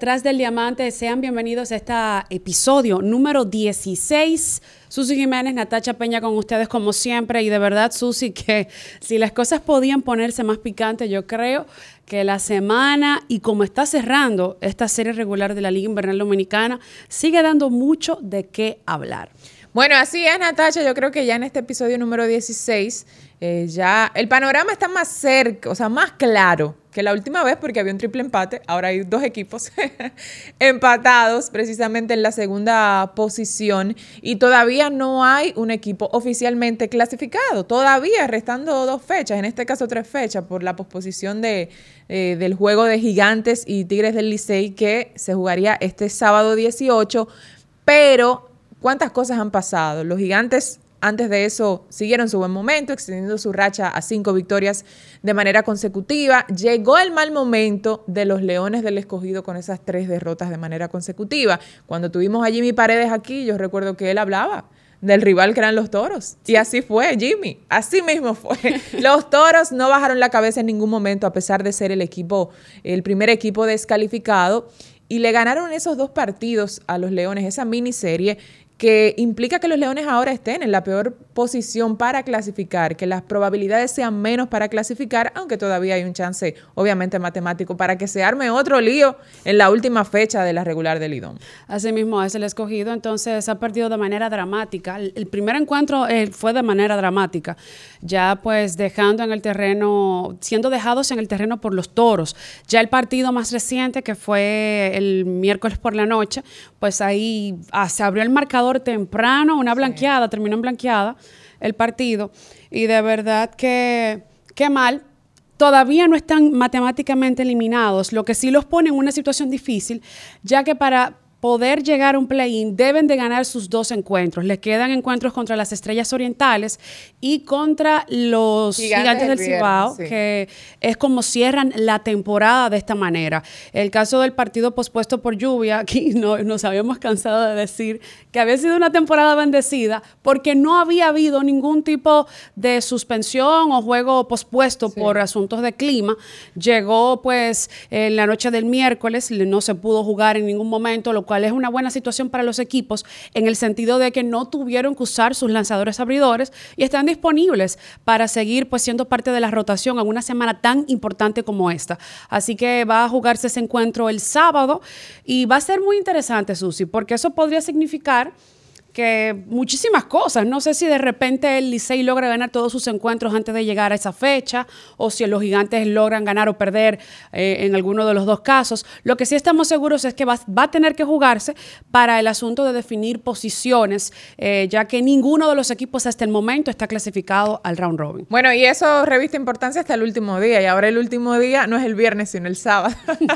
Detrás del Diamante, sean bienvenidos a este episodio número 16. Susi Jiménez, Natacha Peña con ustedes como siempre. Y de verdad, Susi, que si las cosas podían ponerse más picantes, yo creo que la semana y como está cerrando esta serie regular de la Liga Invernal Dominicana, sigue dando mucho de qué hablar. Bueno, así es, Natacha. Yo creo que ya en este episodio número 16, eh, ya el panorama está más cerca, o sea, más claro que la última vez porque había un triple empate. Ahora hay dos equipos empatados precisamente en la segunda posición y todavía no hay un equipo oficialmente clasificado. Todavía restando dos fechas, en este caso tres fechas por la posposición de, eh, del juego de Gigantes y Tigres del Licey que se jugaría este sábado 18. Pero ¿Cuántas cosas han pasado? Los gigantes antes de eso siguieron su buen momento, extendiendo su racha a cinco victorias de manera consecutiva. Llegó el mal momento de los Leones del Escogido con esas tres derrotas de manera consecutiva. Cuando tuvimos a Jimmy Paredes aquí, yo recuerdo que él hablaba del rival que eran los toros. Y así fue, Jimmy. Así mismo fue. Los toros no bajaron la cabeza en ningún momento, a pesar de ser el equipo, el primer equipo descalificado. Y le ganaron esos dos partidos a los Leones, esa miniserie que implica que los Leones ahora estén en la peor posición para clasificar, que las probabilidades sean menos para clasificar, aunque todavía hay un chance, obviamente matemático, para que se arme otro lío en la última fecha de la regular del Lidón. Asimismo, es el escogido, entonces ha perdido de manera dramática. El, primer encuentro eh, fue de manera dramática, ya pues dejando en el terreno, siendo dejados en el terreno por los toros. Ya el partido más reciente, que fue el miércoles por la noche, pues ahí ah, se abrió el marcador temprano, una blanqueada, terminó en blanqueada el partido. Y de verdad que, qué mal. Todavía no están matemáticamente eliminados, lo que sí los pone en una situación difícil, ya que para poder llegar a un play-in, deben de ganar sus dos encuentros. Les quedan encuentros contra las Estrellas Orientales y contra los Gigantes, del Cibao, que es como cierran la temporada de esta manera. El caso del partido pospuesto por lluvia, aquí no, nos habíamos cansado de decir que había sido una temporada bendecida porque no había habido ningún tipo de suspensión o juego pospuesto por asuntos de clima. Llegó pues en la noche del miércoles, no se pudo jugar en ningún momento, lo cual es una buena situación para los equipos en el sentido de que no tuvieron que usar sus lanzadores abridores y están disponibles para seguir pues siendo parte de la rotación en una semana tan importante como esta. Así que va a jugarse ese encuentro el sábado y va a ser muy interesante, Susi, porque eso podría significar que muchísimas cosas. No sé si de repente el Licey logra ganar todos sus encuentros antes de llegar a esa fecha, o si los gigantes logran ganar o perder eh, en alguno de los dos casos. Lo que sí estamos seguros es que va, a tener que jugarse para el asunto de definir posiciones, eh, ya que ninguno de los equipos hasta el momento está clasificado al round robin. Bueno, y eso reviste importancia hasta el último día, y ahora el último día no es el viernes, sino el sábado.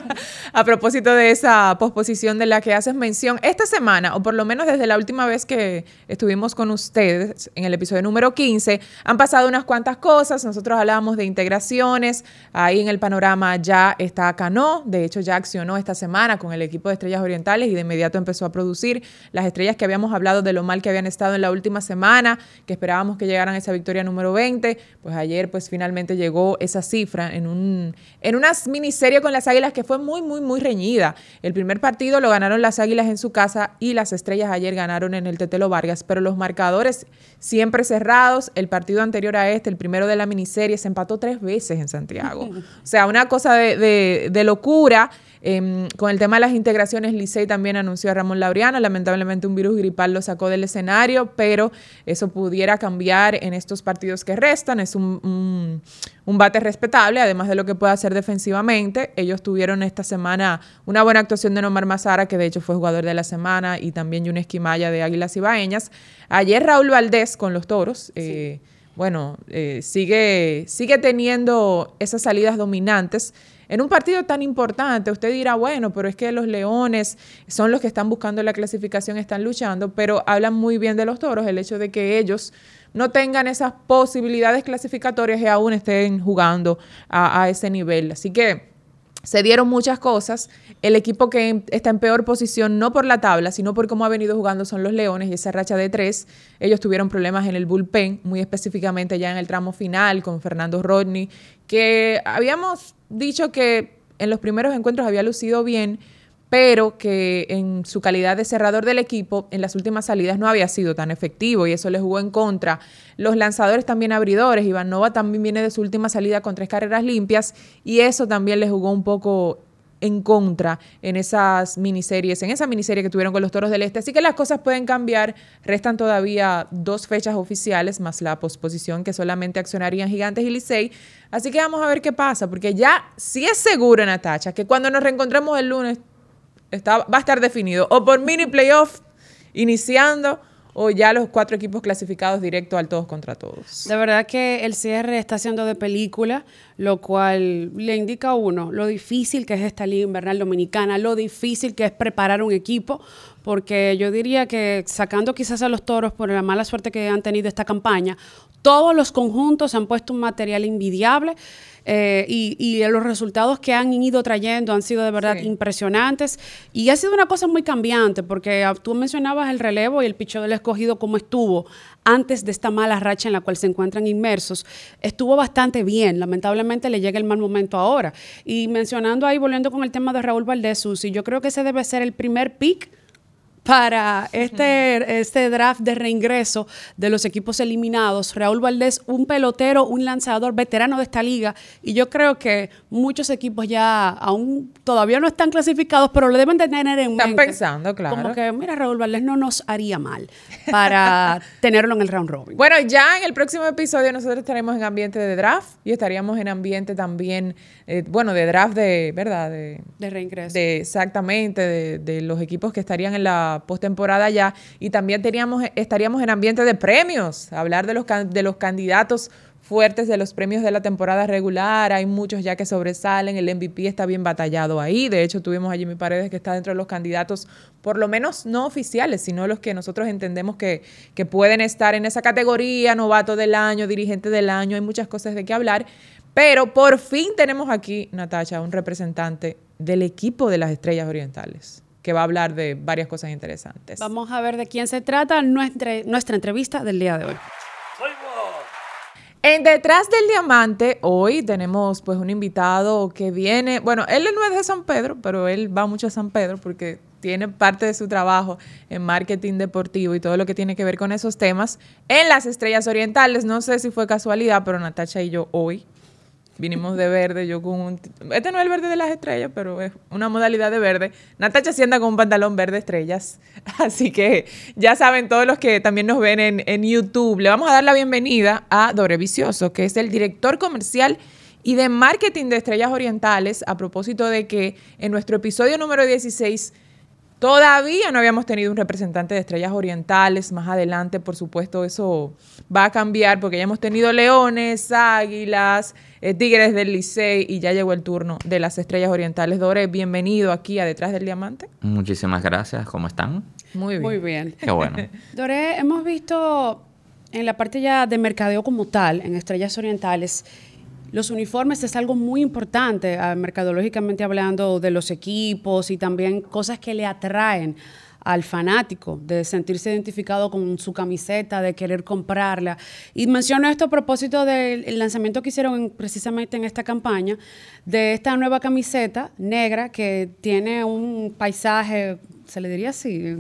a propósito de esa posposición de la que haces mención, esta semana, o por lo menos desde la última vez que estuvimos con ustedes en el episodio número 15, han pasado unas cuantas cosas. Nosotros hablábamos de integraciones. Ahí en el panorama ya está Cano. De hecho, ya accionó esta semana con el equipo de Estrellas Orientales y de inmediato empezó a producir las estrellas que habíamos hablado de lo mal que habían estado en la última semana, que esperábamos que llegaran a esa victoria número 20. Pues ayer, pues finalmente llegó esa cifra en, un, en una miniserie con las Águilas que fue muy, muy, muy reñida. El primer partido lo ganaron las Águilas en su casa y las Estrellas ayer ganaron en el Tetelo Vargas, pero los marcadores siempre cerrados. El partido anterior a este, el primero de la miniserie, se empató tres veces en Santiago. O sea, una cosa de, de locura. Em, con el tema de las integraciones, Licey también anunció a Ramón Laureano. Lamentablemente un virus gripal lo sacó del escenario, pero eso pudiera cambiar en estos partidos que restan. Es un, bate respetable, además de lo que puede hacer defensivamente. Ellos tuvieron esta semana una buena actuación de Nomar Mazara, que de hecho fue jugador de la semana, y también Yunes Esquimaya de Águilas Ibaeñas. Ayer Raúl Valdés con los Toros. Eh, bueno, eh, sigue, sigue teniendo esas salidas dominantes. En un partido tan importante, usted dirá, bueno, pero es que los leones son los que están buscando la clasificación, están luchando, pero hablan muy bien de los toros, el hecho de que ellos no tengan esas posibilidades clasificatorias y aún estén jugando a, a ese nivel. Así que se dieron muchas cosas. El equipo que está en peor posición, no por la tabla, sino por cómo ha venido jugando, son los Leones y esa racha de tres. Ellos tuvieron problemas en el bullpen, muy específicamente ya en el tramo final con Fernando Rodney, que habíamos dicho que en los primeros encuentros había lucido bien, pero que en su calidad de cerrador del equipo en las últimas salidas no había sido tan efectivo y eso le jugó en contra. Los lanzadores también abridores, Iván Nova también viene de su última salida con tres carreras limpias y eso también le jugó un poco en contra en esas miniseries, en esa miniserie que tuvieron con los Toros del Este. Así que las cosas pueden cambiar. Restan todavía dos fechas oficiales más la posposición que solamente accionarían Gigantes y Licey. Así que vamos a ver qué pasa, porque ya sí es seguro, Natacha, que cuando nos reencontremos el lunes va a estar definido o por mini playoff iniciando o ya los cuatro equipos clasificados directo al todos contra todos. De verdad que el cierre está siendo de película, lo cual le indica a uno lo difícil que es esta liga invernal dominicana, lo difícil que es preparar un equipo, porque yo diría que sacando quizás a los toros por la mala suerte que han tenido esta campaña, todos los conjuntos han puesto un material invidiable. Eh, y, los resultados que han ido trayendo han sido de verdad impresionantes y ha sido una cosa muy cambiante porque ah, tú mencionabas el relevo y el picho del escogido como estuvo antes de esta mala racha en la cual se encuentran inmersos, estuvo bastante bien. Lamentablemente le llega el mal momento ahora. Y mencionando ahí, volviendo con el tema de Raúl Valdés, Susi, yo creo que ese debe ser el primer pick para este, este draft de reingreso de los equipos eliminados. Raúl Valdés, un pelotero, un lanzador veterano de esta liga, y yo creo que muchos equipos ya aún todavía no están clasificados, pero lo deben de tener en mente. Están pensando, claro. Como que, mira, Raúl Valdés no nos haría mal para tenerlo en el round robin. Bueno, ya en el próximo episodio nosotros estaremos en ambiente de draft y estaríamos en ambiente también, eh, bueno, de draft de, ¿verdad? De, de reingreso. De, exactamente, de, de los equipos que estarían en la postemporada ya. Y también teníamos, estaríamos en ambiente de premios, hablar de los, de los candidatos fuertes de los premios de la temporada regular, hay muchos ya que sobresalen, el MVP está bien batallado ahí, de hecho tuvimos a Jimmy Paredes que está dentro de los candidatos, por lo menos no oficiales, sino los que nosotros entendemos que, que pueden estar en esa categoría, novato del año, dirigente del año, hay muchas cosas de qué hablar, pero por fin tenemos aquí, Natacha, un representante del equipo de las Estrellas Orientales que va a hablar de varias cosas interesantes. Vamos a ver de quién se trata nuestra, nuestra entrevista del día de hoy. En Detrás del Diamante, hoy tenemos pues un invitado que viene, bueno, él no es de San Pedro, pero él va mucho a San Pedro porque tiene parte de su trabajo en marketing deportivo y todo lo que tiene que ver con esos temas en las Estrellas Orientales. No sé si fue casualidad, pero Natacha y yo hoy Vinimos de verde, yo con un... Este no es el verde de las estrellas, pero es una modalidad de verde. Natacha sienta con un pantalón verde estrellas. Así que ya saben todos los que también nos ven en, en YouTube. Le vamos a dar la bienvenida a Dore Vicioso, que es el director comercial y de marketing de Estrellas Orientales, a propósito de que en nuestro episodio número 16 Todavía no habíamos tenido un representante de estrellas orientales. Más adelante, por supuesto, eso va a cambiar porque ya hemos tenido leones, águilas, eh, tigres del Licey y ya llegó el turno de las estrellas orientales. Dore, bienvenido aquí a Detrás del Diamante. Muchísimas gracias. ¿Cómo están? Muy bien. Muy bien. Qué bueno. Dore, hemos visto en la parte ya de mercadeo como tal, en estrellas orientales, los uniformes es algo muy importante, ah, mercadológicamente hablando, de los equipos y también cosas que le atraen al fanático, de sentirse identificado con su camiseta, de querer comprarla. Y menciono esto a propósito del lanzamiento que hicieron precisamente en esta campaña, de esta nueva camiseta negra que tiene un paisaje, se le diría así,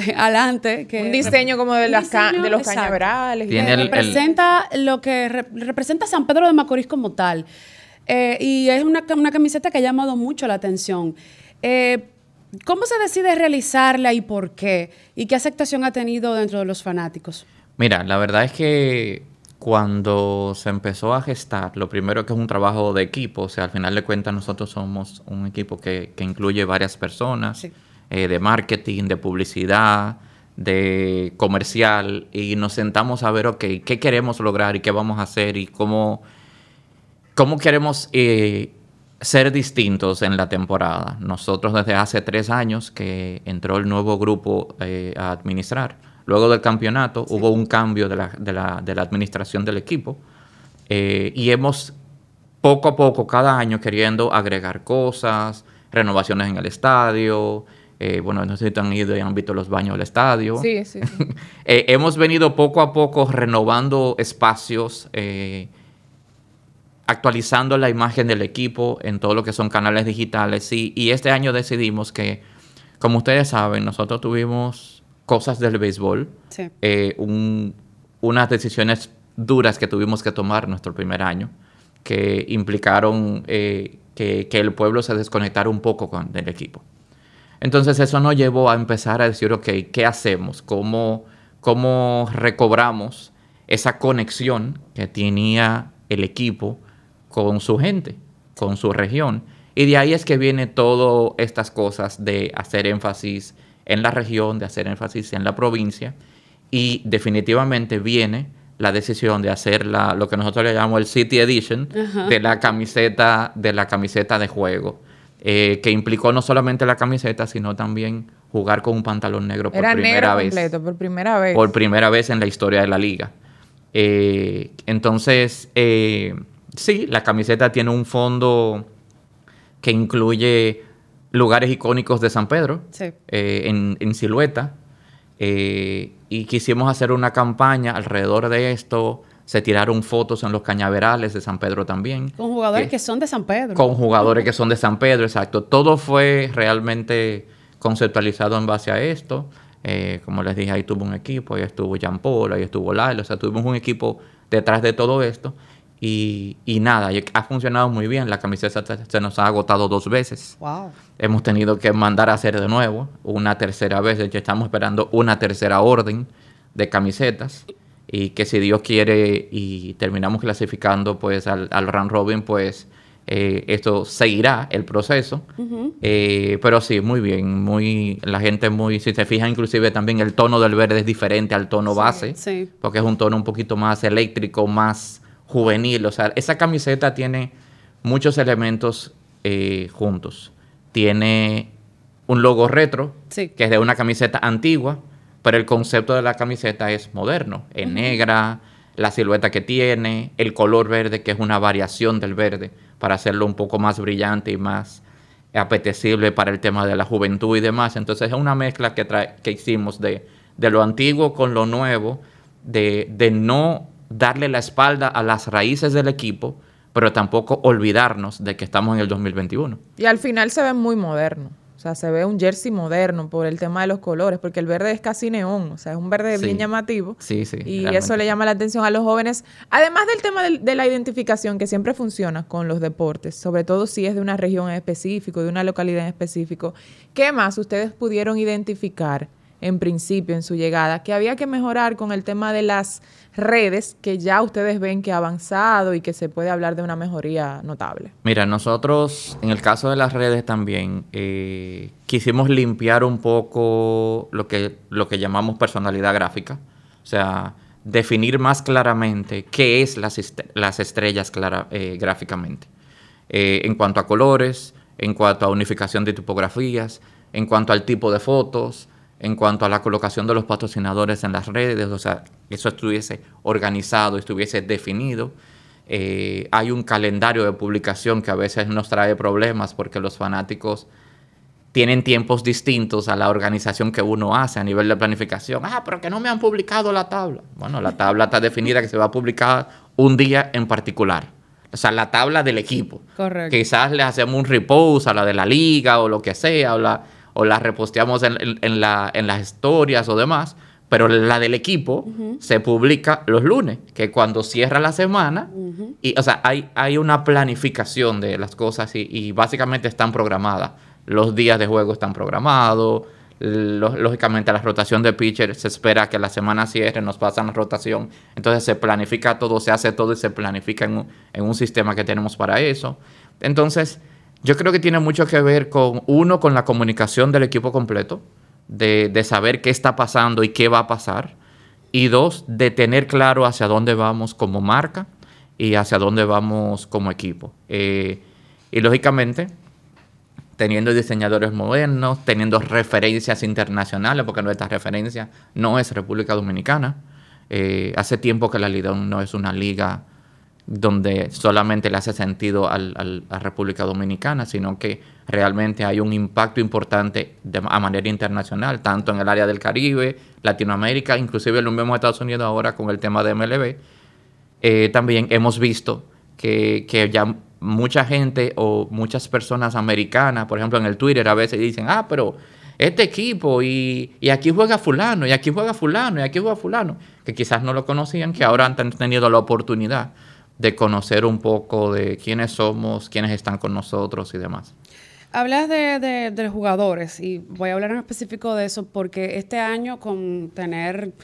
adelante. Que un diseño como de, las de los cañaverales. representa lo que representa San Pedro de Macorís como tal. Eh, y es una, una, camiseta que ha llamado mucho la atención. Eh, ¿Cómo se decide realizarla y por qué? ¿Y qué aceptación ha tenido dentro de los fanáticos? Mira, la verdad es que cuando se empezó a gestar, lo primero que es un trabajo de equipo, o sea, al final de cuentas nosotros somos un equipo que, que incluye varias personas. Sí eh, de marketing, de publicidad, de comercial, y nos sentamos a ver, ok, qué queremos lograr y qué vamos a hacer y cómo, cómo queremos eh, ser distintos en la temporada. Nosotros desde hace tres años que entró el nuevo grupo eh, a administrar. Luego del campeonato hubo un cambio de la, de la, de la administración del equipo y hemos poco a poco, cada año, queriendo agregar cosas, renovaciones en el estadio, eh, bueno, no sé si han ido y han visto los baños del estadio. Sí, sí. Eh, hemos venido poco a poco renovando espacios, eh, actualizando la imagen del equipo en todo lo que son canales digitales. Y, y este año decidimos que, como ustedes saben, nosotros tuvimos cosas del béisbol, unas decisiones duras que tuvimos que tomar nuestro primer año, que implicaron que, el pueblo se desconectara un poco con, del equipo. Entonces eso nos llevó a empezar a decir, ok, ¿qué hacemos? ¿Cómo, cómo recobramos esa conexión que tenía el equipo con su gente, con su región? Y de ahí es que viene todas estas cosas de hacer énfasis en la región, de hacer énfasis en la provincia. Y definitivamente viene la decisión de hacer la, lo que nosotros le llamamos el City Edition de la camiseta de la camiseta de juego. Eh, que implicó no solamente la camiseta, sino también jugar con un pantalón negro por primera vez. Completo, por primera vez. Por primera vez en la historia de la liga. Eh, entonces, eh, sí, la camiseta tiene un fondo que incluye lugares icónicos de San Pedro en, en, silueta. y quisimos hacer una campaña alrededor de esto. Se tiraron fotos en los cañaverales de San Pedro también. Con jugadores que, son de San Pedro. Con jugadores que son de San Pedro, exacto. Todo fue realmente conceptualizado en base a esto. Eh, como les dije, ahí tuvo un equipo, ahí estuvo Jean Paul, ahí estuvo Lyle, o sea, tuvimos un equipo detrás de todo esto. Y, y, nada, ha funcionado muy bien. La camiseta se nos ha agotado dos veces. Wow. Hemos tenido que mandar a hacer de nuevo una tercera vez. De hecho, estamos esperando una tercera orden de camisetas. Y que si Dios quiere y terminamos clasificando pues al, al round robin, pues eh, esto seguirá el proceso. Eh, pero sí, muy bien, muy la gente muy, si se fija inclusive también el tono del verde es diferente al tono base, porque es un tono un poquito más eléctrico, más juvenil. O sea, esa camiseta tiene muchos elementos eh, juntos. Tiene un logo retro, que es de una camiseta antigua, pero el concepto de la camiseta es moderno, es negra, la silueta que tiene, el color verde, que es una variación del verde para hacerlo un poco más brillante y más apetecible para el tema de la juventud y demás. Entonces es una mezcla que, que hicimos de, de, lo antiguo con lo nuevo, de, de no darle la espalda a las raíces del equipo, pero tampoco olvidarnos de que estamos en el 2021. Y al final se ve muy moderno. O sea, se ve un jersey moderno por el tema de los colores, porque el verde es casi neón, o sea, es un verde bien llamativo. Sí, sí. Y eso le llama la atención a los jóvenes. Además del tema de, la identificación, que siempre funciona con los deportes, sobre todo si es de una región en específico, de una localidad en específico. ¿Qué más ustedes pudieron identificar en principio en su llegada que había que mejorar con el tema de las redes que ya ustedes ven que ha avanzado y que se puede hablar de una mejoría notable? Mira, nosotros en el caso de las redes también eh, quisimos limpiar un poco lo que, lo que llamamos personalidad gráfica, o sea, definir más claramente qué es las, las estrellas eh, gráficamente, eh, en cuanto a colores, en cuanto a unificación de tipografías, en cuanto al tipo de fotos, en cuanto a la colocación de los patrocinadores en las redes, o sea, eso estuviese organizado, estuviese definido. Eh, hay un calendario de publicación que a veces nos trae problemas porque los fanáticos tienen tiempos distintos a la organización que uno hace a nivel de planificación. Ah, pero que no me han publicado la tabla. Bueno, la tabla está definida que se va a publicar un día en particular. O sea, la tabla del equipo. Correcto. Quizás le hacemos un repose a la de la liga o lo que sea, o la, o la reposteamos en, la, en las historias o demás, pero la del equipo se publica los lunes, que cuando cierra la semana, y, o sea, hay, hay una planificación de las cosas y, básicamente están programadas. Los días de juego están programados, lógicamente la rotación de pitcher se espera que la semana cierre, nos pasan la rotación, entonces se planifica todo, se hace todo y se planifica en en un sistema que tenemos para eso. Entonces, yo creo que tiene mucho que ver con, uno, con la comunicación del equipo completo, de, saber qué está pasando y qué va a pasar. Y dos, de tener claro hacia dónde vamos como marca y hacia dónde vamos como equipo. Eh, y lógicamente, teniendo diseñadores modernos, teniendo referencias internacionales, porque nuestra referencia no es República Dominicana. Eh, hace tiempo que la liga no es una liga donde solamente le hace sentido al, a la República Dominicana, sino que realmente hay un impacto importante de, a manera internacional, tanto en el área del Caribe, Latinoamérica, inclusive lo mismo Estados Unidos ahora con el tema de MLB. Eh, también hemos visto que, que ya mucha gente o muchas personas americanas, por ejemplo en el Twitter a veces dicen, ah, pero este equipo y, y, aquí juega fulano, y aquí juega fulano, y aquí juega fulano, que quizás no lo conocían, que ahora han tenido la oportunidad de conocer un poco de quiénes somos, quiénes están con nosotros y demás. Hablas de, de, jugadores y voy a hablar en específico de eso porque este año con tener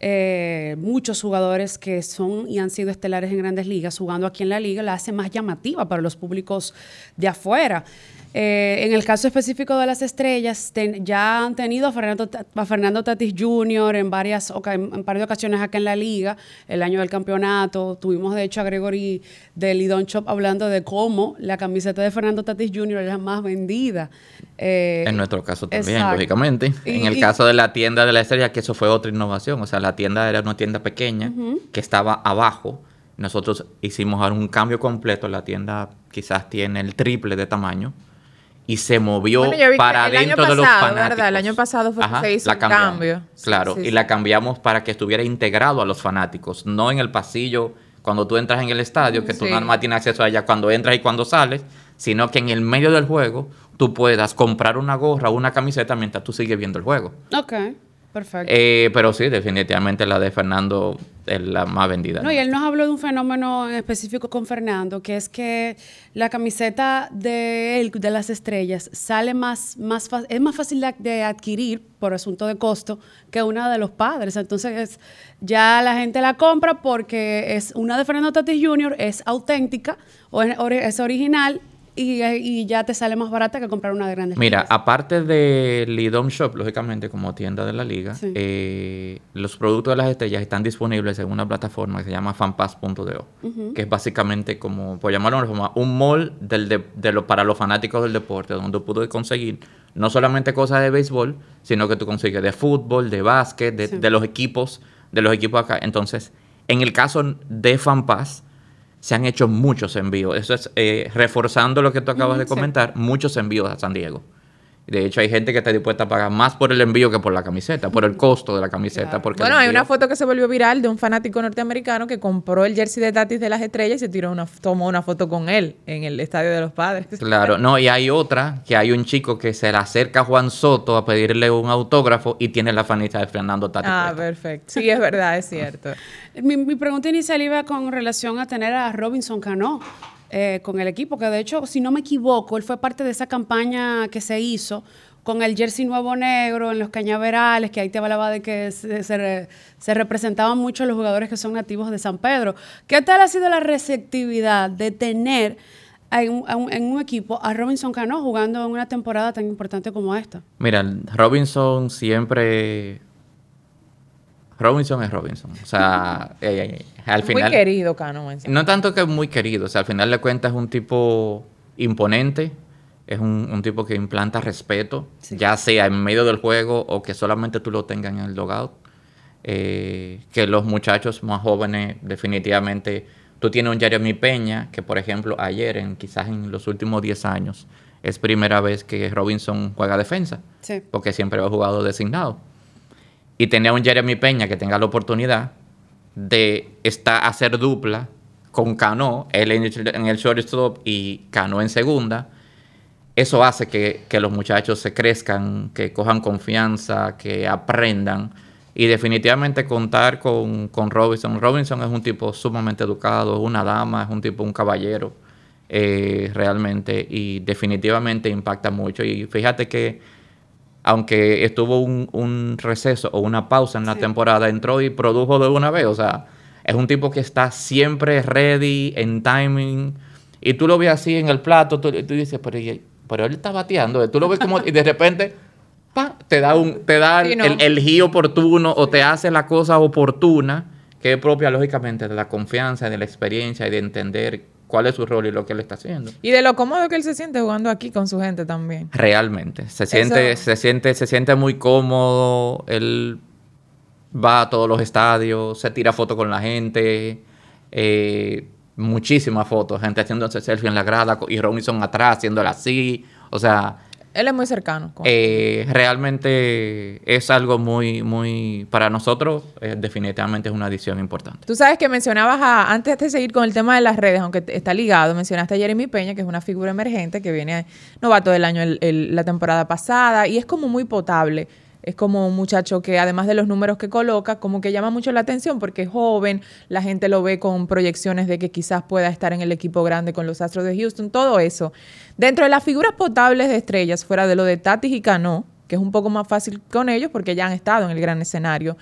eh, muchos jugadores que son y han sido estelares en grandes ligas jugando aquí en la liga la hace más llamativa para los públicos de afuera. Eh, en el caso específico de las estrellas, ya han tenido a Fernando, Fernando Tatis Jr. en varias, en varias ocasiones acá en la liga, el año del campeonato. Tuvimos, de hecho, a Gregory de Lidon Shop hablando de cómo la camiseta de Fernando Tatis Jr. es la más vendida. Eh, en nuestro caso también, lógicamente. en el caso de la tienda de la estrella, que eso fue otra innovación. O sea, la tienda era una tienda pequeña que estaba abajo. Nosotros hicimos un cambio completo. La tienda quizás tiene el triple de tamaño y se movió para dentro de los fanáticos. El año pasado fue que se hizo un cambio. Claro, y la cambiamos para que estuviera integrado a los fanáticos, no en el pasillo cuando tú entras en el estadio, que tú nada más tienes acceso a ella cuando entras y cuando sales, sino que en el medio del juego tú puedas comprar una gorra o una camiseta mientras tú sigues viendo el juego. Ok. Perfecto. Eh, pero sí, definitivamente la de Fernando es la más vendida. No, y él nos habló de un fenómeno específico con Fernando, que es que la camiseta de él, de las estrellas, sale más, más es más fácil de, adquirir por asunto de costo que una de los padres. Entonces, ya la gente la compra porque es una de Fernando Tatis Jr., es auténtica o es original y, ya te sale más barata que comprar una de grandes Mira, aparte de Lidom Shop, lógicamente, como tienda de la liga, eh, los productos de las estrellas están disponibles en una plataforma que se llama fanpass.do, que es básicamente como, por llamarlo de una forma, un mall del de, lo, para los fanáticos del deporte, donde tú puedes conseguir no solamente cosas de béisbol, sino que tú consigues de fútbol, de básquet, de, de los equipos, de los equipos acá. Entonces, en el caso de Fanpass, se han hecho muchos envíos. Eso es eh, reforzando lo que tú acabas de comentar, muchos envíos a San Diego. De hecho, hay gente que está dispuesta a pagar más por el envío que por la camiseta, por el costo de la camiseta. Porque bueno, hay una foto que se volvió viral de un fanático norteamericano que compró el jersey de Tatis de las estrellas y se tiró una, tomó una foto con él en el estadio de los padres. Claro, no, y hay otra que hay un chico que se le acerca a Juan Soto a pedirle un autógrafo y tiene la fanita de Fernando Tatis. Ah, perfecto. Sí, es verdad, es cierto. mi, mi pregunta inicial iba con relación a tener a Robinson Cano eh, con el equipo, que de hecho, si no me equivoco, él fue parte de esa campaña que se hizo con el jersey nuevo negro en los cañaverales, que ahí te hablaba de que se, representaban mucho los jugadores que son nativos de San Pedro. ¿Qué tal ha sido la receptividad de tener en un, en un, equipo a Robinson Cano jugando en una temporada tan importante como esta? Mira, Robinson siempre Robinson es Robinson. O sea, eh, eh, al final. Muy querido, Cano. No tanto que muy querido. O sea, al final de cuentas es un tipo imponente. Es un, tipo que implanta respeto, ya sea en medio del juego o que solamente tú lo tengas en el logout. Eh, que los muchachos más jóvenes, definitivamente. Tú tienes un Jeremy Peña, que por ejemplo, ayer, en, quizás en los últimos 10 años, es primera vez que Robinson juega defensa. Sí. Porque siempre ha jugado designado y tener un Jeremy Peña que tenga la oportunidad de estar, hacer dupla con Cano, él en el shortstop y Cano en segunda, eso hace que, los muchachos se crezcan, que cojan confianza, que aprendan. Y definitivamente contar con, con Robinson. Robinson es un tipo sumamente educado, es una dama, es un tipo, un caballero, eh, realmente. Y definitivamente impacta mucho. Y fíjate que aunque estuvo un, receso o una pausa en la temporada, entró y produjo de una vez. O sea, es un tipo que está siempre ready, en timing. Y tú lo ves así en el plato, tú, tú dices, pero, pero, él está bateando. Tú lo ves como, y de repente, te da, un, te da el, el giro oportuno o te hace la cosa oportuna, que es propia, lógicamente, de la confianza, de la experiencia y de entender cuál es su rol y lo que él está haciendo. Y de lo cómodo que él se siente jugando aquí con su gente también. Realmente. Se siente, se siente, se siente muy cómodo. Él va a todos los estadios, se tira fotos con la gente. Eh, muchísimas fotos, gente haciéndose selfie en la grada y Robinson atrás haciéndola así. O sea, Él es muy cercano. Eh, realmente es algo muy, muy, para nosotros eh, definitivamente es una adición importante. Tú sabes que mencionabas, a, antes de seguir con el tema de las redes, aunque está ligado, mencionaste a Jeremy Peña, que es una figura emergente que viene novato del año la temporada pasada y es como muy potable es como un muchacho que además de los números que coloca, como que llama mucho la atención porque es joven, la gente lo ve con proyecciones de que quizás pueda estar en el equipo grande con los Astros de Houston, todo eso. Dentro de las figuras potables de estrellas, fuera de lo de Tatis y Cano, que es un poco más fácil con ellos porque ya han estado en el gran escenario,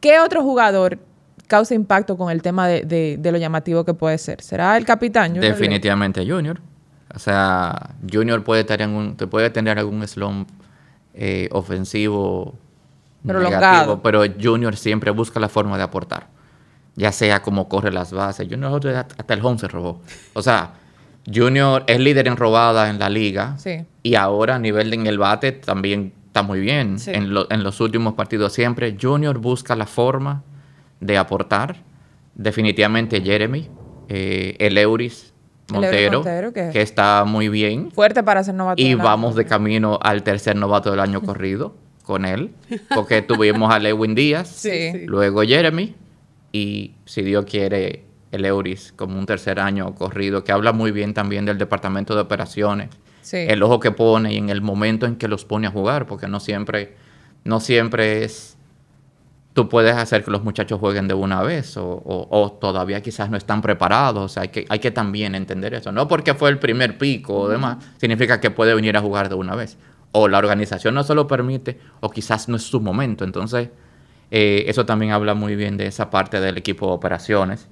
¿qué otro jugador causa impacto con el tema de, lo llamativo que puede ser? ¿Será el capitán? Definitivamente Junior. O sea, Junior puede tener, un, puede tener algún slump eh, ofensivo negativo, pero Junior siempre busca la forma de aportar. Ya sea como corre las bases. Junior hasta el home se robó. O sea, Junior es líder en robada en la liga. Y ahora a nivel en el bate también está muy bien. En, los últimos partidos siempre. Junior busca la forma de aportar. Definitivamente Jeremy, eh, el Euris Montero, que, está muy bien. Fuerte para ser novato. Y vamos de camino al tercer novato del año corrido con él, porque tuvimos a Lewin Díaz, luego Jeremy, y si Dios quiere, el Euris como un tercer año corrido, que habla muy bien también del departamento de operaciones, el ojo que pone y en el momento en que los pone a jugar, porque no siempre, no siempre es tú puedes hacer que los muchachos jueguen de una vez o, todavía quizás no están preparados. O sea, hay que, hay que también entender eso. No porque fue el primer pico o demás, significa que puede venir a jugar de una vez. O la organización no se lo permite o quizás no es su momento. Entonces, eh, eso también habla muy bien de esa parte del equipo de operaciones.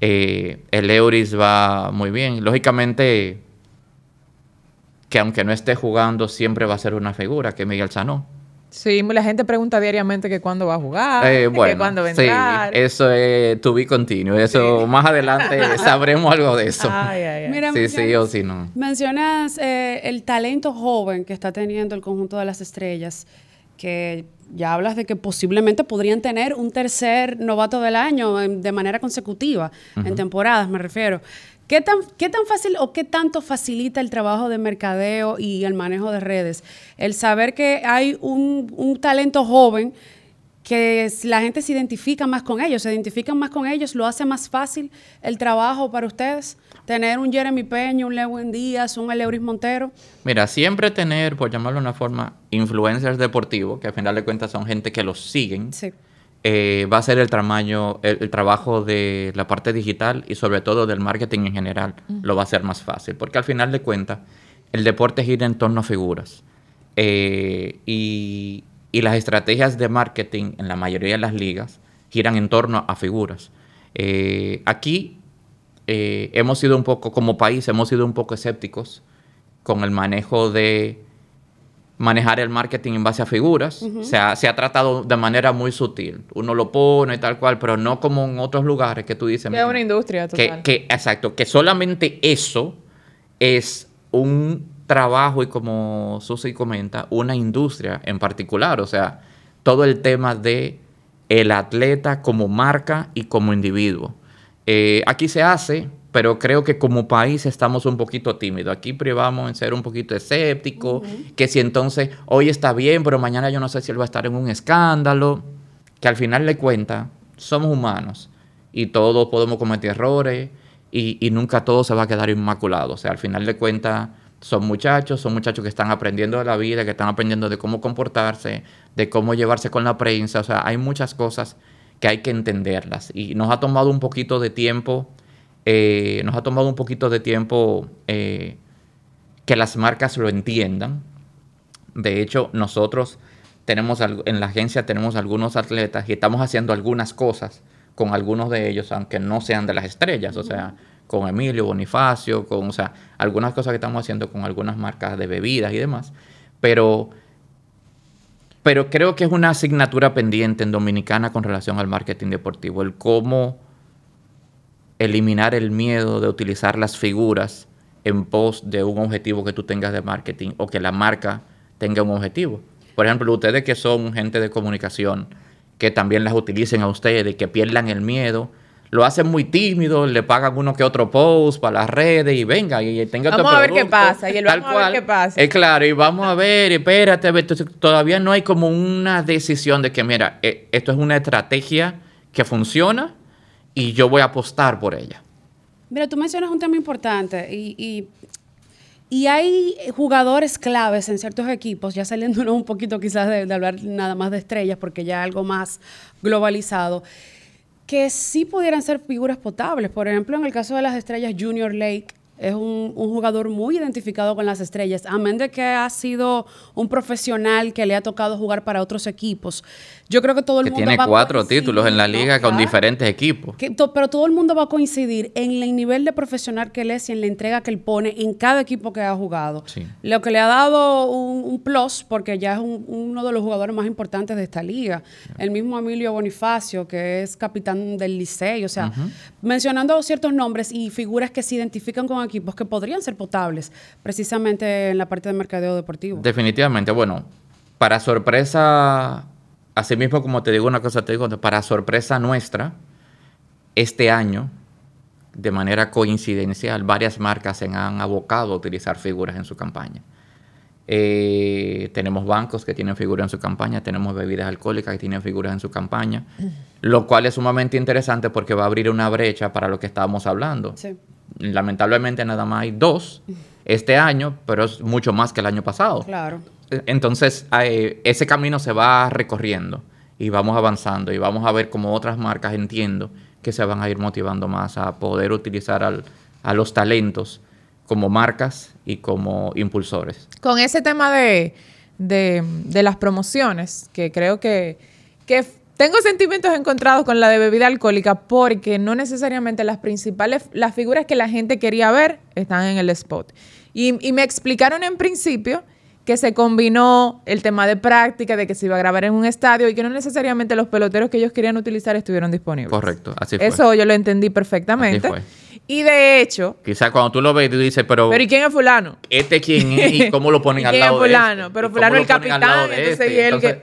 Eh, el Euris va muy bien. Lógicamente, que aunque no esté jugando, siempre va a ser una figura, que Miguel Sanó Sí, la gente pregunta diariamente que cuándo va a jugar, eh, que cuándo va a entrar. Sí, eso es to be continuo. Eso más adelante sabremos algo de eso. Ay, ay, Mira, sí, sí o sí no. Mencionas eh, el talento joven que está teniendo el conjunto de las estrellas, que ya hablas de que posiblemente podrían tener un tercer novato del año de manera consecutiva, en temporadas me refiero. ¿Qué tan, ¿Qué tan fácil o qué tanto facilita el trabajo de mercadeo y el manejo de redes? El saber que hay un, talento joven que la gente se identifica más con ellos, se identifican más con ellos, lo hace más fácil el trabajo para ustedes. Tener un Jeremy Peña, un Lewin Díaz, un Eleuris Montero. Mira, siempre tener, por llamarlo de una forma, influencers deportivos, que al final de cuentas son gente que los siguen. Sí eh, va a ser el, tamaño, el, trabajo de la parte digital y sobre todo del marketing en general. Lo va a hacer más fácil, porque al final de cuentas el deporte gira en torno a figuras. Eh, y, las estrategias de marketing en la mayoría de las ligas giran en torno a figuras. Eh, aquí hemos sido un poco, como país, hemos sido un poco escépticos con el manejo de manejar el marketing en base a figuras. se, ha, se, ha, tratado de manera muy sutil. Uno lo pone tal cual, pero no como en otros lugares que tú dices. Que es una industria total. Que, exacto, que solamente eso es un trabajo y como Susi comenta, una industria en particular. O sea, todo el tema de el atleta como marca y como individuo. Eh, aquí se hace, pero creo que como país estamos un poquito tímidos. Aquí privamos en ser un poquito escépticos, que si entonces hoy está bien, pero mañana yo no sé si él va a estar en un escándalo, que al final le cuenta, somos humanos y todos podemos cometer errores y, nunca todo se va a quedar inmaculado. O sea, al final de cuentas son muchachos, son muchachos que están aprendiendo de la vida, que están aprendiendo de cómo comportarse, de cómo llevarse con la prensa. O sea, hay muchas cosas que hay que entenderlas y nos ha tomado un poquito de tiempo eh, nos ha tomado un poquito de tiempo eh, que las marcas lo entiendan. De hecho, nosotros tenemos en la agencia tenemos algunos atletas y estamos haciendo algunas cosas con algunos de ellos, aunque no sean de las estrellas, o sea, con Emilio Bonifacio, con, o sea, algunas cosas que estamos haciendo con algunas marcas de bebidas y demás, pero pero creo que es una asignatura pendiente en Dominicana con relación al marketing deportivo, el cómo eliminar el miedo de utilizar las figuras en pos de un objetivo que tú tengas de marketing o que la marca tenga un objetivo. Por ejemplo, ustedes que son gente de comunicación, que también las utilicen a ustedes, que pierdan el miedo, lo hacen muy tímido, le pagan uno que otro post para las redes y venga, y tenga Vamos a ver qué pasa, y el vamos a ver qué pasa. Es claro, y vamos a ver, espérate, todavía no hay como una decisión de que, mira, eh, esto es una estrategia que funciona y yo voy a apostar por ella. Mira, tú mencionas un tema importante y, y, hay jugadores claves en ciertos equipos, ya saliéndonos un poquito quizás de, de hablar nada más de estrellas, porque ya algo más globalizado que sí pudieran ser figuras potables. Por ejemplo, en el caso de las estrellas Junior Lake, es un, jugador muy identificado con las estrellas, amén de que ha sido un profesional que le ha tocado jugar para otros equipos. Yo creo que todo el que mundo tiene cuatro títulos en la liga con diferentes equipos. pero todo el mundo va a coincidir en el nivel de profesional que él es y en la entrega que él pone en cada equipo que ha jugado. Lo que le ha dado un, plus, porque ya es uno de los jugadores más importantes de esta liga. El mismo Emilio Bonifacio, que es capitán del Licey. O sea, mencionando ciertos nombres y figuras que se identifican con equipos que podrían ser potables, precisamente en la parte de mercadeo deportivo. Definitivamente, bueno, para sorpresa, así mismo como te digo una cosa, te digo, para sorpresa nuestra, este año, de manera coincidencial, varias marcas se han abocado a utilizar figuras en su campaña. Eh, tenemos bancos que tienen figuras en su campaña, tenemos bebidas alcohólicas que tienen figuras en su campaña, lo cual es sumamente interesante porque va a abrir una brecha para lo que estábamos hablando. Sí lamentablemente nada más hay dos este año, pero es mucho más que el año pasado. Claro. Entonces, ese camino se va recorriendo y vamos avanzando y vamos a ver cómo otras marcas entiendo que se van a ir motivando más a poder utilizar a los talentos como marcas y como impulsores. Con ese tema de, de, de las promociones, que creo que, que tengo sentimientos encontrados con la de bebida alcohólica porque no necesariamente las principales, las figuras que la gente quería ver están en el spot. Y, me explicaron en principio que se combinó el tema de práctica, de que se iba a grabar en un estadio y que no necesariamente los peloteros que ellos querían utilizar estuvieron disponibles. Correcto, así fue. Eso yo lo entendí perfectamente. Así fue. Y de hecho... Quizás cuando tú lo ves, tú dices, pero... Pero ¿y quién es fulano? ¿Este quién es y cómo lo ponen al lado de fulano? Pero fulano es el capitán, entonces este? y él que...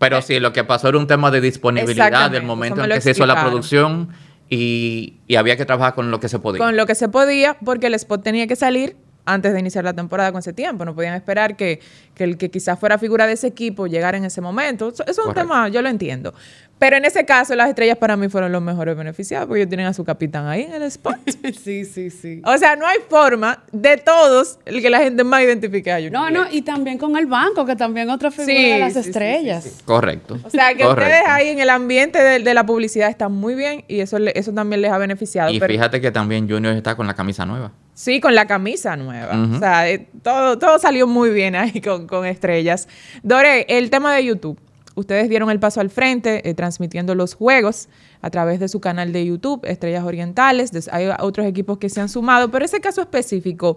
Pero sí, lo que pasó era un tema de disponibilidad del momento en que se hizo la producción y, y, había que trabajar con lo que se podía. Con lo que se podía, porque el spot tenía que salir antes de iniciar la temporada con ese tiempo. No podían esperar que, el que quizás fuera figura de ese equipo llegara en ese momento. Eso, es un tema, yo lo entiendo. Pero en ese caso, las estrellas para mí fueron los mejores beneficiados porque ellos tienen a su capitán ahí en el spot. sí, sí, sí. O sea, no hay forma de todos el que la gente más identifique a ellos. No, no, y también con el banco, que también otra figura de las estrellas. Correcto. O sea, que ustedes ahí en el ambiente de, la publicidad están muy bien y eso, eso también les ha beneficiado. Y fíjate que también Junior está con la camisa nueva. Sí, con la camisa nueva. O sea, eh, todo, todo salió muy bien ahí con, con estrellas. Dore, el tema de YouTube. Ustedes dieron el paso al frente eh, transmitiendo los juegos a través de su canal de YouTube, Estrellas Orientales. Hay otros equipos que se han sumado, pero ese caso específico,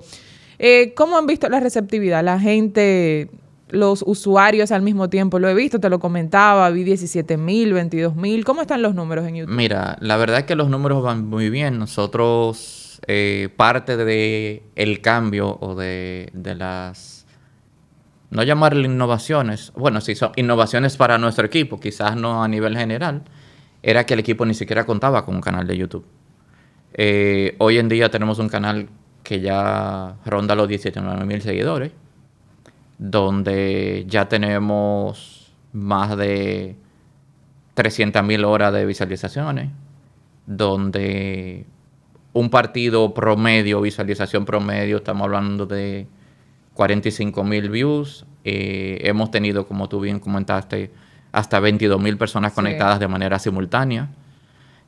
eh, ¿cómo han visto la receptividad? La gente, los usuarios al mismo tiempo, lo he visto, te lo comentaba, vi 17 mil, 22 mil. ¿Cómo están los números en YouTube? Mira, la verdad es que los números van muy bien. Nosotros, eh, parte del el cambio o de, de las no llamarle innovaciones, bueno, sí son innovaciones para nuestro equipo, quizás no a nivel general, era que el equipo ni siquiera contaba con un canal de YouTube. Eh, hoy en día tenemos un canal que ya ronda los 19 mil seguidores, donde ya tenemos más de 300 mil horas de visualizaciones, donde un partido promedio, visualización promedio, estamos hablando de 45 mil views. Eh, hemos tenido, como tú bien comentaste, hasta 22 mil personas conectadas de manera simultánea.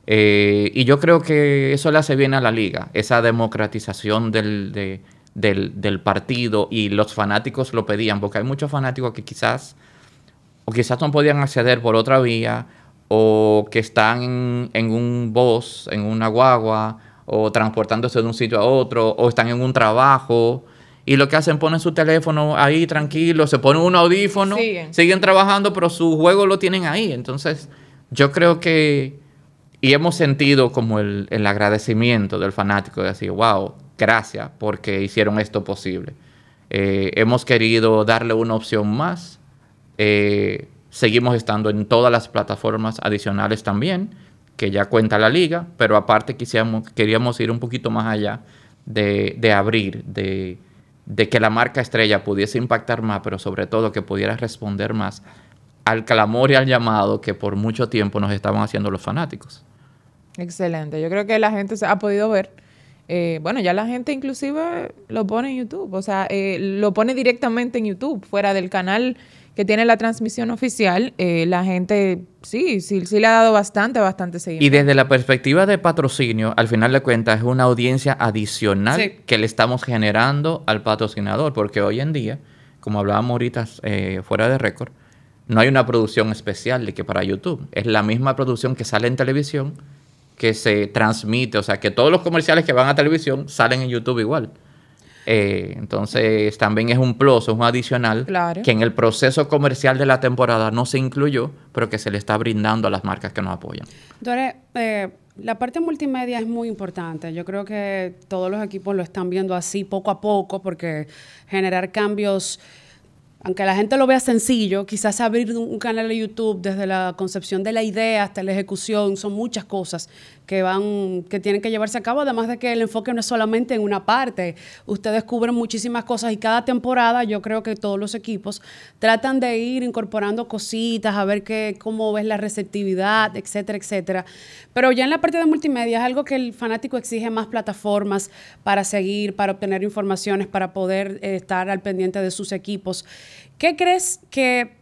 Eh, y yo creo que eso le hace bien a la liga, esa democratización del, del, partido y los fanáticos lo pedían, porque hay muchos fanáticos que quizás o quizás no podían acceder por otra vía o que están en, en un bus, en una guagua o transportándose de un sitio a otro o están en un trabajo y lo que hacen, ponen su teléfono ahí tranquilo, se ponen un audífono, siguen. trabajando, pero su juego lo tienen ahí. Entonces, yo creo que, y hemos sentido como el, agradecimiento del fanático de decir, wow, gracias porque hicieron esto posible. Eh, hemos querido darle una opción más. Eh, seguimos estando en todas las plataformas adicionales también. Que ya cuenta la liga, pero aparte quisiéramos, queríamos ir un poquito más allá de, de abrir, de, de que la marca estrella pudiese impactar más, pero sobre todo que pudiera responder más al clamor y al llamado que por mucho tiempo nos estaban haciendo los fanáticos. Excelente. Yo creo que la gente se ha podido ver. Eh, bueno, ya la gente inclusive lo pone en YouTube, o sea, eh, lo pone directamente en YouTube, fuera del canal que tiene la transmisión oficial, eh, la gente sí, sí, sí le ha dado bastante, bastante seguimiento. Y desde la perspectiva de patrocinio, al final de cuentas es una audiencia adicional que le estamos generando al patrocinador, porque hoy en día, como hablábamos ahorita fuera de récord, no hay una producción especial de que para YouTube, es la misma producción que sale en televisión, que se transmite, o sea, que todos los comerciales que van a televisión salen en YouTube igual. Eh, entonces, también es un plus, es un adicional que en el proceso comercial de la temporada no se incluyó, pero que se le está brindando a las marcas que nos apoyan. Dore, eh, la parte multimedia es muy importante. Yo creo que todos los equipos lo están viendo así poco a poco, porque generar cambios aunque la gente lo vea sencillo, quizás abrir un canal de YouTube desde la concepción de la idea hasta la ejecución, son muchas cosas que van, que tienen que llevarse a cabo, además de que el enfoque no es solamente en una parte. Ustedes cubren muchísimas cosas y cada temporada yo creo que todos los equipos tratan de ir incorporando cositas, a ver qué, cómo ves la receptividad, etcétera, etcétera. Pero ya en la parte de multimedia es algo que el fanático exige más plataformas para seguir, para obtener informaciones, para poder eh, estar al pendiente de sus equipos. ¿Qué crees que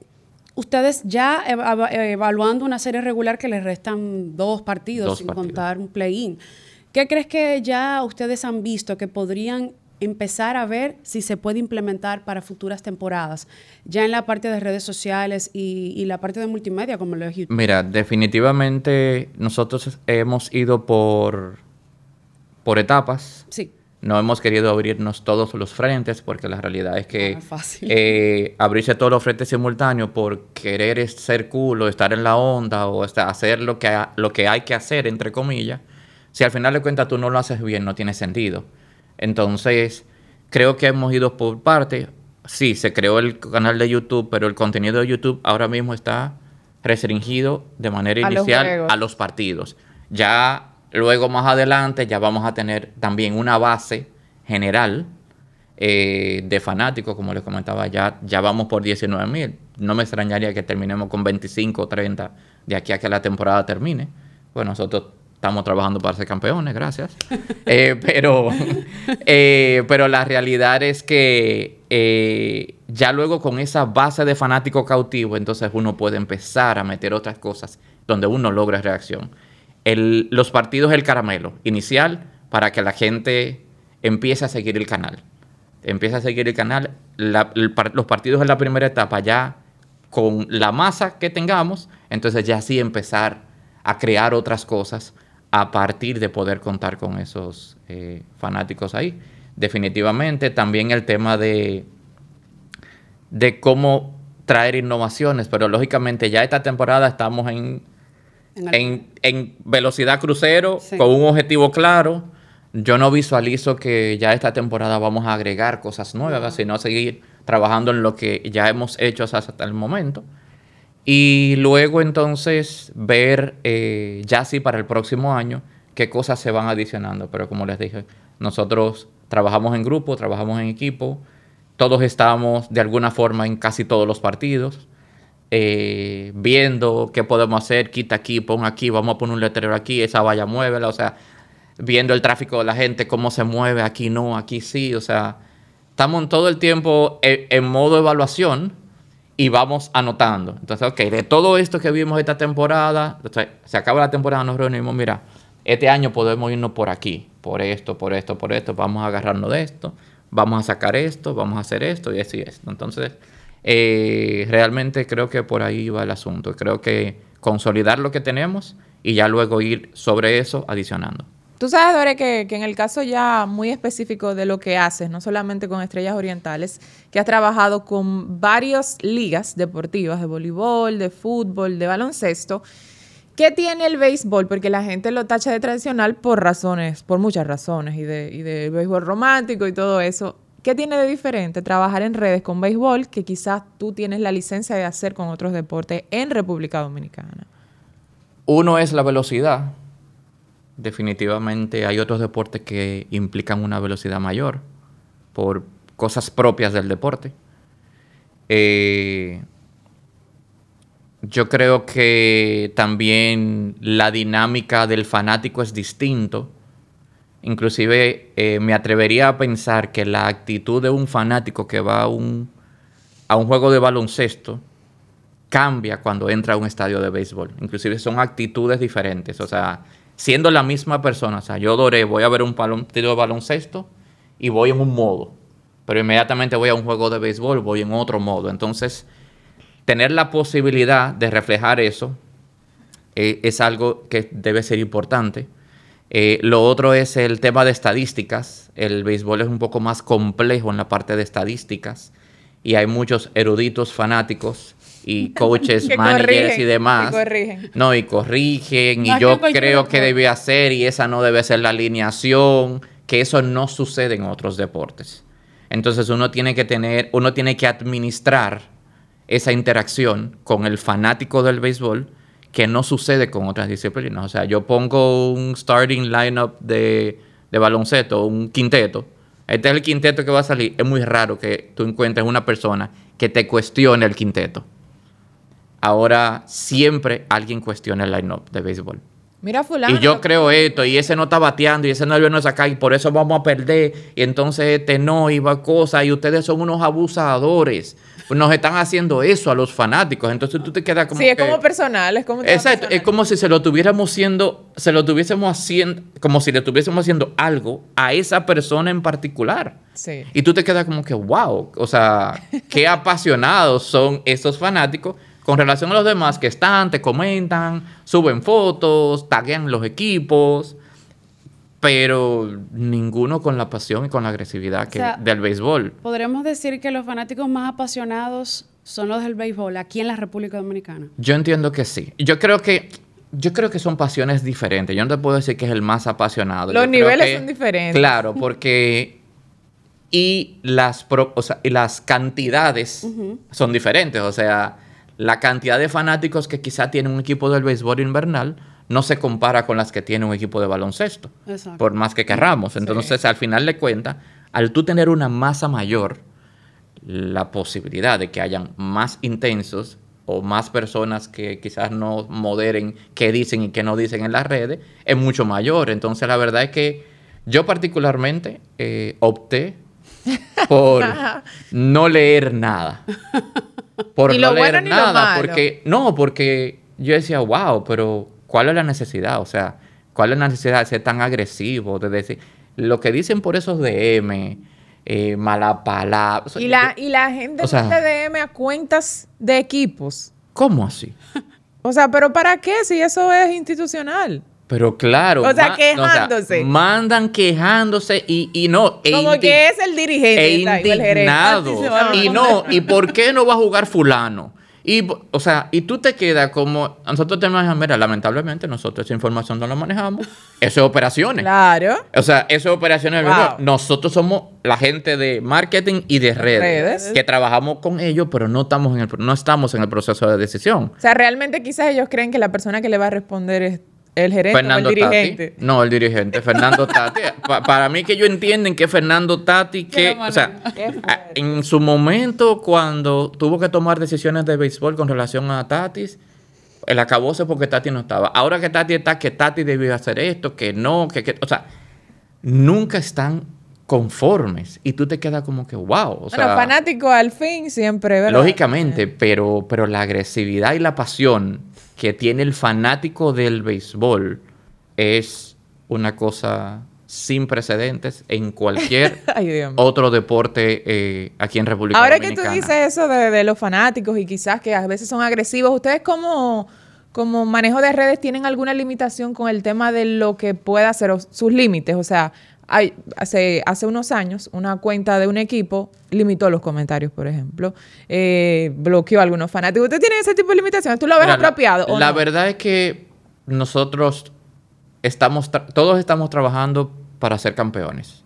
ustedes ya evaluando una serie regular que les restan dos partidos sin contar un play-in, ¿qué crees que ya ustedes han visto que podrían empezar a ver si se puede implementar para futuras temporadas, ya en la parte de redes sociales y, la parte de multimedia, como lo es YouTube? Mira, definitivamente nosotros hemos ido por, por etapas. Sí. No hemos querido abrirnos todos los frentes porque la realidad es que eh, abrirse todos los frentes simultáneos por querer ser cool o estar en la onda o hacer lo que, lo que hay que hacer, entre comillas, si al final de cuentas tú no lo haces bien, no tiene sentido. Entonces, creo que hemos ido por parte. Sí, se creó el canal de YouTube, pero el contenido de YouTube ahora mismo está restringido de manera inicial a los partidos. Ya Luego más adelante ya vamos a tener también una base general eh, de fanáticos, como les comentaba, ya, ya vamos por 19 mil. No me extrañaría que terminemos con 25 o 30 de aquí a que la temporada termine. Pues nosotros estamos trabajando para ser campeones, gracias. Eh, pero, eh, pero la realidad es que ya luego con esa base de fanáticos cautivos, entonces uno puede empezar a meter otras cosas donde uno logra reacción los partidos el caramelo inicial para que la gente empiece a seguir el canal. Empiece a seguir el canal. los partidos en la primera etapa ya con la masa que tengamos, entonces ya sí empezar a crear otras cosas a partir de poder contar con esos eh, fanáticos ahí. Definitivamente también el tema de, de cómo traer innovaciones, pero lógicamente ya esta temporada estamos en en, velocidad crucero, con un objetivo claro. Yo no visualizo que ya esta temporada vamos a agregar cosas nuevas, sino a seguir trabajando en lo que ya hemos hecho hasta el momento. Y luego entonces ver eh, ya sí para el próximo año qué cosas se van adicionando. Pero como les dije, nosotros trabajamos en grupo, trabajamos en equipo, todos estamos de alguna forma en casi todos los partidos. Eh, viendo qué podemos hacer, quita aquí, pon aquí, vamos a poner un letrero aquí, esa valla muévela, o sea, viendo el tráfico de la gente, cómo se mueve, aquí no, aquí sí, o sea, estamos todo el tiempo en, modo evaluación y vamos anotando. Entonces, ok, de todo esto que vimos esta temporada, se acaba la temporada, nos reunimos, mira, este año podemos irnos por aquí, por esto, por esto, por esto, vamos a agarrarnos de esto, vamos a sacar esto, vamos a hacer esto y y esto. Entonces, eh, realmente creo que por ahí va el asunto. Creo que consolidar lo que tenemos y ya luego ir sobre eso adicionando. Tú sabes, Dore, que, en el caso ya muy específico de lo que haces, no solamente con Estrellas Orientales, que has trabajado con varias ligas deportivas, de voleibol, de fútbol, de baloncesto. ¿Qué tiene el béisbol? Porque la gente lo tacha de tradicional por razones, por muchas razones, y de, y de béisbol romántico y todo eso. ¿Qué tiene de diferente trabajar en redes con béisbol que quizás tú tienes la licencia de hacer con otros deportes en República Dominicana? Uno es la velocidad. Definitivamente hay otros deportes que implican una velocidad mayor por cosas propias del deporte. Eh, yo creo que también la dinámica del fanático es distinto. Inclusive eh, me atrevería a pensar que la actitud de un fanático que va a un, a un juego de baloncesto cambia cuando entra a un estadio de béisbol. Inclusive son actitudes diferentes. O sea, siendo la misma persona. O sea, yo Doré voy a ver un partido de baloncesto y voy en un modo. Pero inmediatamente voy a un juego de béisbol, voy en otro modo. Entonces, tener la posibilidad de reflejar eso eh, es algo que debe ser importante. Eh, lo otro es el tema de estadísticas. El béisbol es un poco más complejo en la parte de estadísticas y hay muchos eruditos fanáticos y coaches, managers y demás. Y corrigen. No, y corrigen. y yo creo que debe hacer y esa no debe ser la alineación, que eso no sucede en otros deportes. Entonces uno tiene que tener, uno tiene que administrar esa interacción con el fanático del béisbol que no sucede con otras disciplinas. O sea, yo pongo un starting lineup de, de baloncesto, un quinteto. Este es el quinteto que va a salir. Es muy raro que tú encuentres una persona que te cuestione el quinteto. Ahora siempre alguien cuestiona el lineup de béisbol. Mira fulano. Y yo creo esto, y ese no está bateando, y ese no viene a sacar, y por eso vamos a perder, y entonces este no, y va cosa, y ustedes son unos abusadores nos están haciendo eso a los fanáticos. Entonces tú te quedas como. Sí, es como personal, es como. Exacto, es como si se lo tuviéramos haciendo, se lo tuviésemos haciendo, como si le estuviésemos haciendo algo a esa persona en particular. Sí. Y tú te quedas como que, wow, o sea, qué apasionados son esos fanáticos con relación a los demás que están, te comentan, suben fotos, taguean los equipos pero ninguno con la pasión y con la agresividad que, del béisbol. Podríamos decir que los fanáticos más apasionados son los del béisbol aquí en la República Dominicana. Yo entiendo que sí. Yo creo que yo creo que son pasiones diferentes. Yo no te puedo decir que es el más apasionado. Los niveles son diferentes. Claro, porque y las y las cantidades son diferentes, o sea, la cantidad de fanáticos que quizá tiene un equipo del béisbol invernal no se compara con las que tiene un equipo de baloncesto, por más que querramos. Entonces, al final de cuentas, al tú tener una masa mayor, la posibilidad de que hayan más intensos o más personas que quizás no moderen qué dicen y qué no dicen en las redes es mucho mayor. Entonces, la verdad es que yo particularmente eh, opté por no leer nada. Por no leer nada, porque no, porque yo decía, wow, pero ¿Cuál es la necesidad? O sea, ¿cuál es la necesidad de ser tan agresivo? De decir, lo que dicen por esos DM, eh, mala palabra. y, la, y la gente o DM a cuentas de equipos. ¿Cómo así? o sea, ¿pero para qué si eso es institucional? Pero claro. O sea, quejándose. mandan quejándose y, y no. E Como que es el dirigente. E indignado. Y no, ¿y por qué no va a jugar fulano? Y, o sea, y tú te quedas como, nosotros tenemos, mira, lamentablemente nosotros esa información no la manejamos. Eso es operaciones. Claro. O sea, eso es operaciones. Nosotros somos la gente de marketing y de redes, que trabajamos con ellos, pero no estamos, en el, no estamos en el proceso de decisión. O sea, realmente quizás ellos creen que la persona que le va a responder es el gerente Fernando o el dirigente. Tati. No, el dirigente, Fernando Tati. para mí que ellos entienden que Fernando Tati, que, o sea, en su momento cuando tuvo que tomar decisiones de béisbol con relación a Tatis, el acabóse porque Tati no estaba. Ahora que Tati está, que Tati debió hacer esto, que no, que, que o sea, nunca están conformes y tú te quedas como que wow. O sea, los fanáticos al fin siempre, ¿verdad? Lógicamente, pero, pero la agresividad y la pasión que tiene el fanático del béisbol es una cosa sin precedentes en cualquier otro deporte eh, aquí en República Ahora Dominicana. Ahora que tú dices eso de, los fanáticos y quizás que a veces son agresivos, ¿ustedes como, como manejo de redes tienen alguna limitación con el tema de lo que pueda hacer sus límites? O sea, hay, hace, hace unos años una cuenta de un equipo limitó los comentarios, por ejemplo, eh, bloqueó a algunos fanáticos. ¿Usted tiene ese tipo de limitaciones? ¿Tú lo ves apropiado? La, verdad es que nosotros estamos, todos estamos trabajando para ser campeones.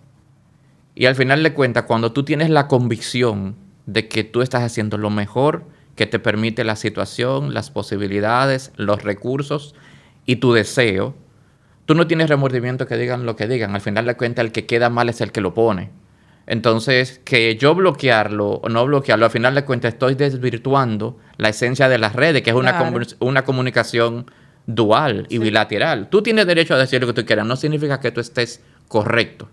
Y al final de cuentas, cuando tú tienes la convicción de que tú estás haciendo lo mejor que te permite la situación, las posibilidades, los recursos, y tu deseo, tú no tienes remordimiento que digan lo que digan. Al final de cuentas, el que queda mal es el que lo pone. Entonces, que yo bloquearlo o no bloquearlo, al final de cuentas estoy desvirtuando la esencia de las redes, que es una, Claro. una comunicación dual y bilateral. Tú tienes derecho a decir lo que tú quieras, no significa que tú estés correcto.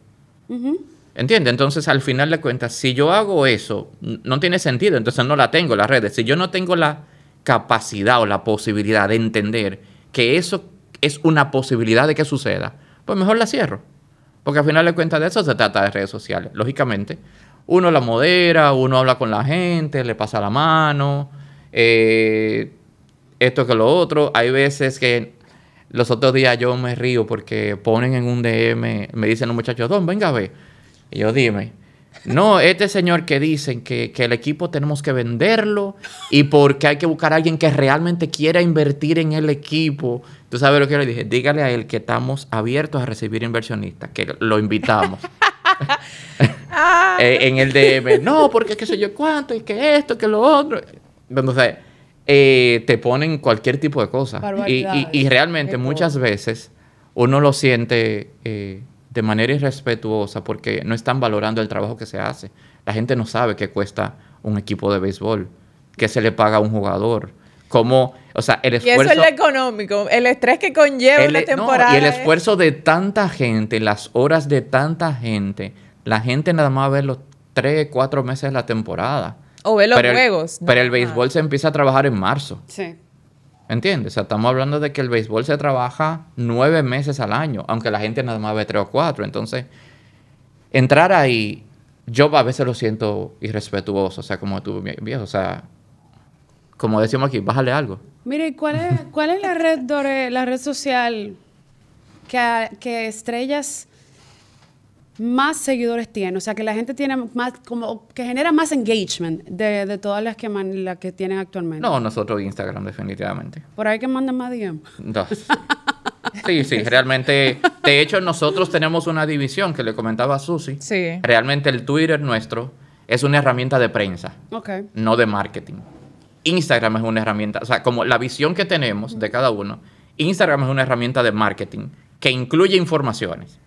¿Entiendes? Entonces, al final de cuentas, si yo hago eso, no tiene sentido, entonces no la tengo las redes. Si yo no tengo la capacidad o la posibilidad de entender que eso es una posibilidad de que suceda, pues mejor la cierro. Porque al final de cuentas de eso se trata de redes sociales. Lógicamente, uno la modera, uno habla con la gente, le pasa la mano, eh, esto que lo otro. Hay veces que los otros días yo me río porque ponen en un DM, me dicen los muchachos, Don, venga a ver. Y yo dime, no, este señor que dicen que, que el equipo tenemos que venderlo y porque hay que buscar a alguien que realmente quiera invertir en el equipo. Tú sabes lo que yo le dije, dígale a él que estamos abiertos a recibir inversionistas, que lo invitamos. Ah, Eh, en el DM, no, porque qué sé yo cuánto, y que esto, que lo otro. Entonces, eh, te ponen cualquier tipo de cosa. Y, y- Barbaridades. y realmente Qué muchas veces uno lo siente eh, de manera irrespetuosa porque no están valorando el trabajo que se hace. La gente no sabe qué cuesta un equipo de béisbol, qué se le paga a un jugador, cómo, o sea, el y eso esfuerzo... es lo económico, el estrés que conlleva El- una no, temporada. y el es- esfuerzo de tanta gente, las horas de tanta gente, la gente nada más ve los tres, cuatro meses de la temporada. O ve los Pero el- juegos. pero el béisbol se empieza a trabajar en marzo. Sí. ¿Entiendes? O sea, estamos hablando de que el béisbol se trabaja nueve meses al año, aunque la gente nada más ve tres o cuatro. Entonces, entrar ahí, yo a veces lo siento irrespetuoso. O sea, como tú, viejo, o sea, como decimos aquí, bájale algo. Mire, ¿y ¿cuál es, cuál es la red Dore, la red social que, que estrellas más seguidores tiene? O sea, que la gente tiene más, como que genera más engagement de, de todas las que, man- las que tienen actualmente. No, nosotros Instagram, definitivamente. Por ahí que mandan más DM. No. Sí, sí, realmente. De hecho, nosotros tenemos una división que le comentaba a Susi. Sí. Realmente el Twitter nuestro es una herramienta de prensa, no de marketing. Instagram es una herramienta, o sea, como la visión que tenemos de cada uno, Instagram es una herramienta de marketing que incluye informaciones.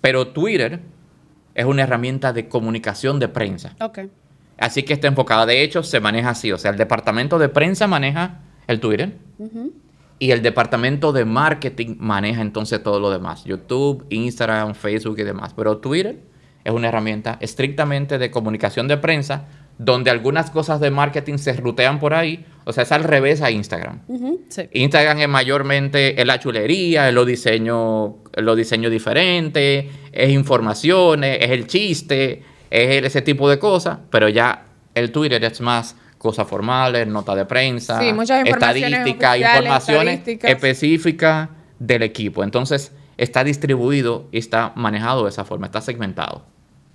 Pero Twitter es una herramienta de comunicación de prensa. Ok. Así que está enfocada. De hecho, se maneja así. O sea, el departamento de prensa maneja el Twitter. Y el departamento de marketing maneja entonces todo lo demás. YouTube, Instagram, Facebook y demás. Pero Twitter es una herramienta estrictamente de comunicación de prensa donde algunas cosas de marketing se rutean por ahí. O sea, es al revés a Instagram. Sí. Instagram es mayormente es la chulería, es los diseños, los diseños diferentes, es informaciones, es el chiste, es ese tipo de cosas, pero ya el Twitter es más cosas formales, nota de prensa, Sí, estadística, informaciones específicas del equipo. Entonces, está distribuido y está manejado de esa forma, está segmentado.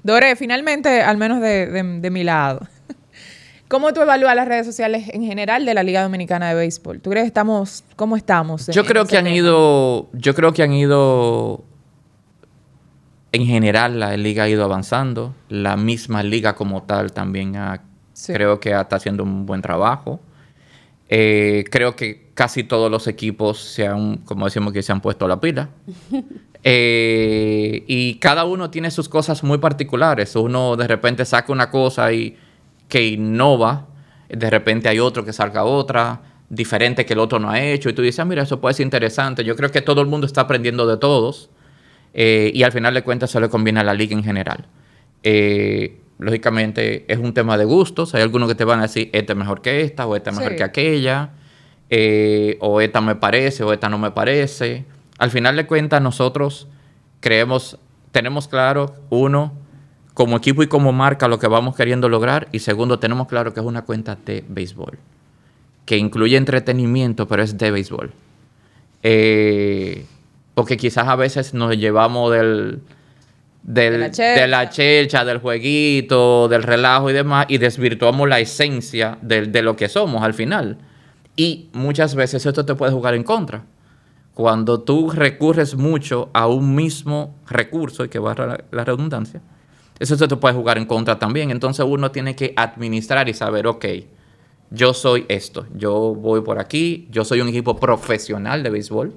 Dore, finalmente, al menos de, de- de mi lado, ¿cómo tú evalúas las redes sociales en general de la Liga Dominicana de Béisbol? ¿Tú crees que estamos, cómo estamos? en- Yo creo que han tema? ido, yo creo que han ido, en general la liga ha ido avanzando, la misma liga como tal también ha, Sí. creo que está haciendo un buen trabajo. Eh, creo que casi todos los equipos se han, como decimos que se han puesto la pila. Eh, y cada uno tiene sus cosas muy particulares. Uno de repente saca una cosa y que innova, de repente hay otro que salga otra, diferente que el otro no ha hecho, y tú dices, ah, mira, eso puede ser interesante. Yo creo que todo el mundo está aprendiendo de todos, eh, y al final de cuentas eso le conviene a la liga en general. Eh, lógicamente es un tema de gustos, hay algunos que te van a decir, esta es mejor que esta, o esta es mejor Sí. que aquella, eh, o esta me parece, o esta no me parece. Al final de cuentas nosotros creemos, tenemos claro, uno, como equipo y como marca lo que vamos queriendo lograr, y segundo, tenemos claro que es una cuenta de béisbol, que incluye entretenimiento, pero es de béisbol. Eh, porque quizás a veces nos llevamos del, del- De la de chelcha. la chelcha, del jueguito, del relajo y demás, y desvirtuamos la esencia de, de lo que somos al final. Y muchas veces esto te puede jugar en contra. Cuando tú recurres mucho a un mismo recurso, y que va la, redundancia, eso se te puede jugar en contra también. Entonces uno tiene que administrar y saber, ok, yo soy esto, yo voy por aquí, yo soy un equipo profesional de béisbol,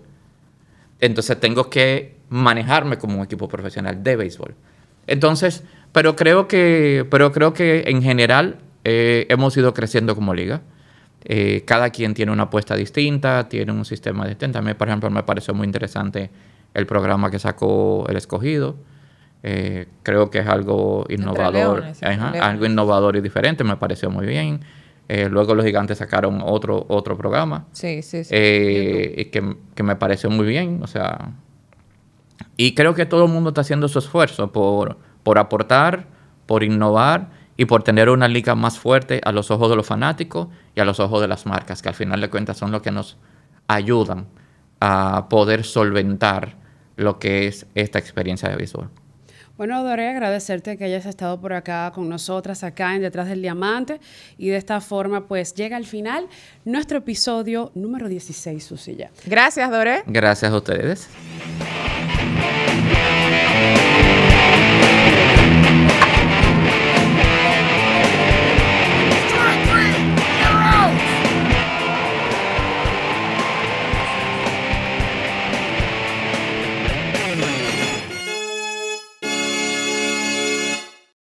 entonces tengo que manejarme como un equipo profesional de béisbol. Entonces, pero creo que, pero creo que en general eh, hemos ido creciendo como liga. Eh, cada quien tiene una apuesta distinta, tiene un sistema distinto. A mí, por ejemplo, me pareció muy interesante el programa que sacó el escogido. Eh, creo que es algo innovador, algo innovador y diferente, me pareció muy bien. luego los gigantes sacaron otro, otro programa. Sí, sí, sí. y que, que, me pareció muy bien. O sea, y creo que todo el mundo está haciendo su esfuerzo por, por aportar, por innovar y por tener una liga más fuerte a los ojos de los fanáticos y a los ojos de las marcas, que al final de cuentas son los que nos ayudan a poder solventar lo que es esta experiencia de visual. Bueno, Doré, agradecerte que hayas estado por acá con nosotras, acá en Detrás del Diamante. Y de esta forma, pues llega al final nuestro episodio número 16, Susilla. Gracias, Doré. Gracias a ustedes.